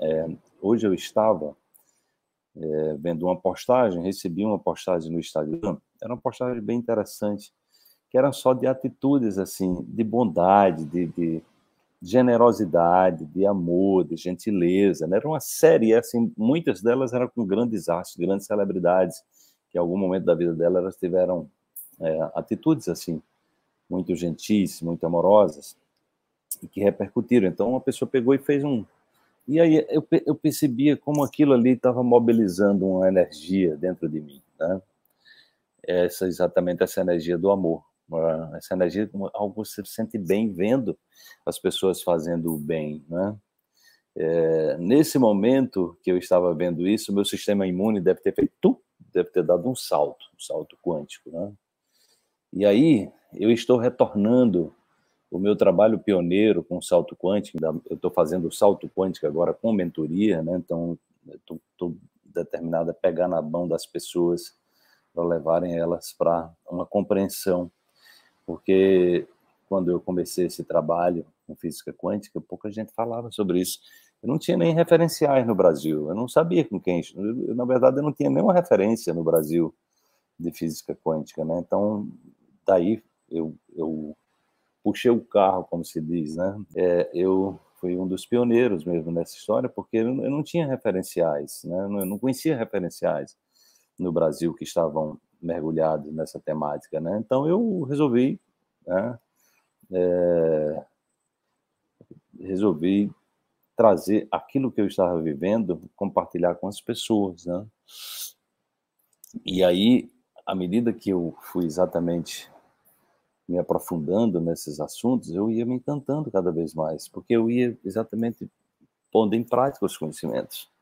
É, hoje eu estava é, vendo uma postagem, recebi uma postagem no Instagram, era uma postagem bem interessante, que era só de atitudes assim, de bondade, de, de generosidade, de amor, de gentileza. Né? Era uma série, assim, muitas delas eram com grandes astros, grandes celebridades, que em algum momento da vida delas elas tiveram é, atitudes assim, muito gentis, muito amorosas, e que repercutiram. Então, uma pessoa pegou e fez um. E aí eu, eu percebia como aquilo ali estava mobilizando uma energia dentro de mim, né? Essa, exatamente essa energia do amor essa energia algo que você sente bem vendo as pessoas fazendo o bem, né? É, nesse momento que eu estava vendo isso, meu sistema imune deve ter feito, deve ter dado um salto, um salto quântico, né? E aí eu estou retornando o meu trabalho pioneiro com salto quântico, eu estou fazendo salto quântico agora com mentoria, né? Então estou determinado a pegar na mão das pessoas para levarem elas para uma compreensão porque quando eu comecei esse trabalho com física quântica, pouca gente falava sobre isso. Eu não tinha nem referenciais no Brasil, eu não sabia com quem. Eu, na verdade, eu não tinha nenhuma referência no Brasil de física quântica, né? Então, daí eu, eu puxei o carro, como se diz, né? É, eu fui um dos pioneiros mesmo nessa história, porque eu, não tinha referenciais, né? Eu não conhecia referenciais no Brasil que estavam mergulhado nessa temática, né? Então eu resolvi, né, é, resolvi trazer aquilo que eu estava vivendo, compartilhar com as pessoas, né? E aí, à medida que eu fui exatamente me aprofundando nesses assuntos, eu ia me encantando cada vez mais, porque eu ia exatamente pondo em prática os conhecimentos.